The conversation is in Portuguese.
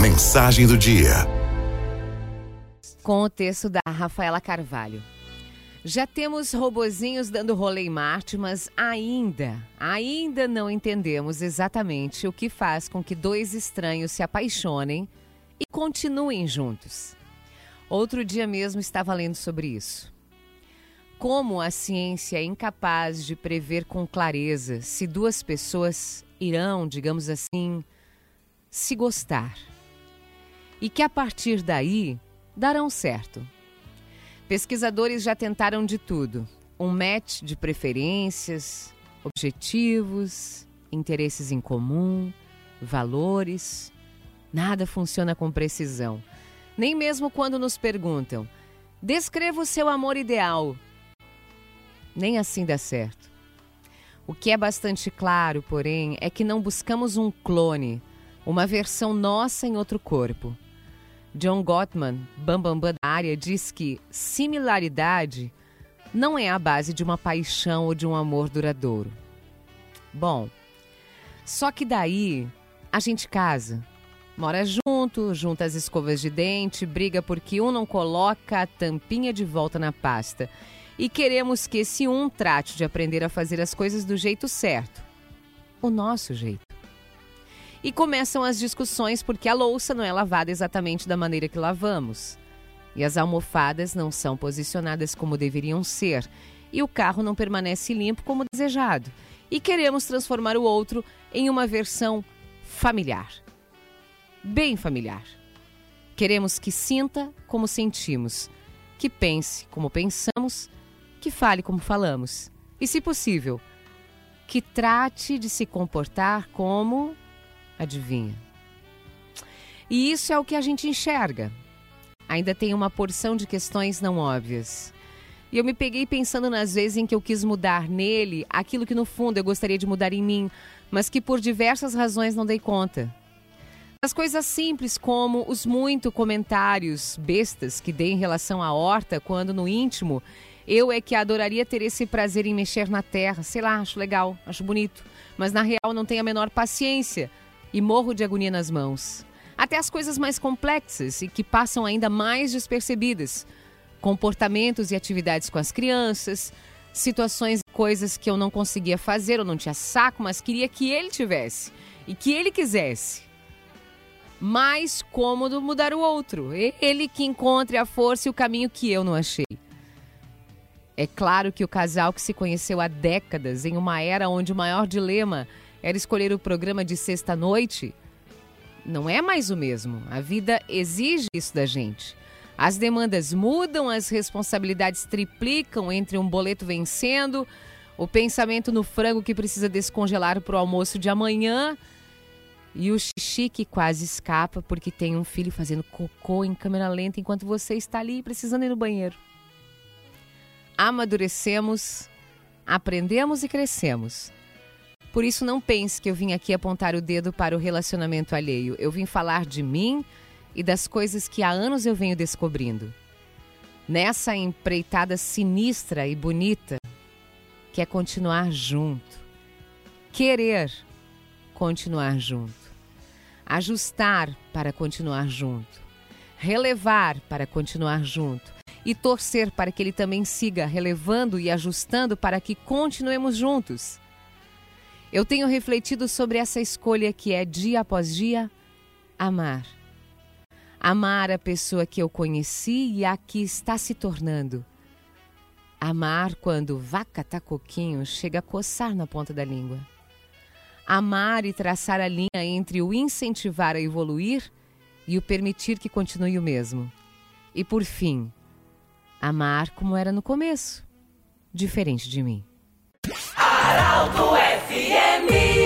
Mensagem do dia. Com o texto da Rafaela Carvalho. Já temos robozinhos dando rolê em Marte, mas ainda, ainda não entendemos exatamente o que faz com que dois estranhos se apaixonem e continuem juntos. Outro dia mesmo estava lendo sobre isso. Como a ciência é incapaz de prever com clareza se duas pessoas irão, digamos assim, se gostar. E que a partir daí darão certo. Pesquisadores já tentaram de tudo: um match de preferências, objetivos, interesses em comum, valores. Nada funciona com precisão. Nem mesmo quando nos perguntam: descreva o seu amor ideal. Nem assim dá certo. O que é bastante claro, porém, é que não buscamos um clone, uma versão nossa em outro corpo. John Gottman, bambambam Bam Bam da área, diz que similaridade não é a base de uma paixão ou de um amor duradouro. Bom, só que daí a gente casa, mora junto, junta as escovas de dente, briga porque um não coloca a tampinha de volta na pasta. E queremos que esse um trate de aprender a fazer as coisas do jeito certo, o nosso jeito. E começam as discussões porque a louça não é lavada exatamente da maneira que lavamos. E as almofadas não são posicionadas como deveriam ser. E o carro não permanece limpo como desejado. E queremos transformar o outro em uma versão familiar. Bem familiar. Queremos que sinta como sentimos, que pense como pensamos, que fale como falamos. E, se possível, que trate de se comportar como Adivinha? E isso é o que a gente enxerga. Ainda tem uma porção de questões não óbvias. E eu me peguei pensando nas vezes em que eu quis mudar nele aquilo que no fundo eu gostaria de mudar em mim, mas que por diversas razões não dei conta. As coisas simples como os muito comentários bestas que dei em relação à horta, quando no íntimo eu é que adoraria ter esse prazer em mexer na terra. Sei lá, acho legal, acho bonito. Mas na real não tenho a menor paciência e morro de agonia nas mãos. Até as coisas mais complexas e que passam ainda mais despercebidas. Comportamentos e atividades com as crianças, situações coisas que eu não conseguia fazer, eu não tinha saco, mas queria que ele tivesse e que ele quisesse. Mais cômodo mudar o outro, ele que encontre a força e o caminho que eu não achei. É claro que o casal que se conheceu há décadas, em uma era onde o maior dilema era escolher o programa de sexta-noite, não é mais o mesmo. A vida exige isso da gente. As demandas mudam, as responsabilidades triplicam entre um boleto vencendo, o pensamento no frango que precisa descongelar para o almoço de amanhã e o xixi que quase escapa porque tem um filho fazendo cocô em câmera lenta enquanto você está ali precisando ir no banheiro. Amadurecemos, aprendemos e crescemos. Por isso, não pense que eu vim aqui apontar o dedo para o relacionamento alheio. Eu vim falar de mim e das coisas que há anos eu venho descobrindo. Nessa empreitada sinistra e bonita, que é continuar junto. Querer continuar junto. Ajustar para continuar junto. Relevar para continuar junto. E torcer para que ele também siga relevando e ajustando para que continuemos juntos. Eu tenho refletido sobre essa escolha que é dia após dia amar. Amar a pessoa que eu conheci e a que está se tornando. Amar quando vaca tá coquinho chega a coçar na ponta da língua. Amar e traçar a linha entre o incentivar a evoluir e o permitir que continue o mesmo. E por fim, amar como era no começo, diferente de mim. Araldo me.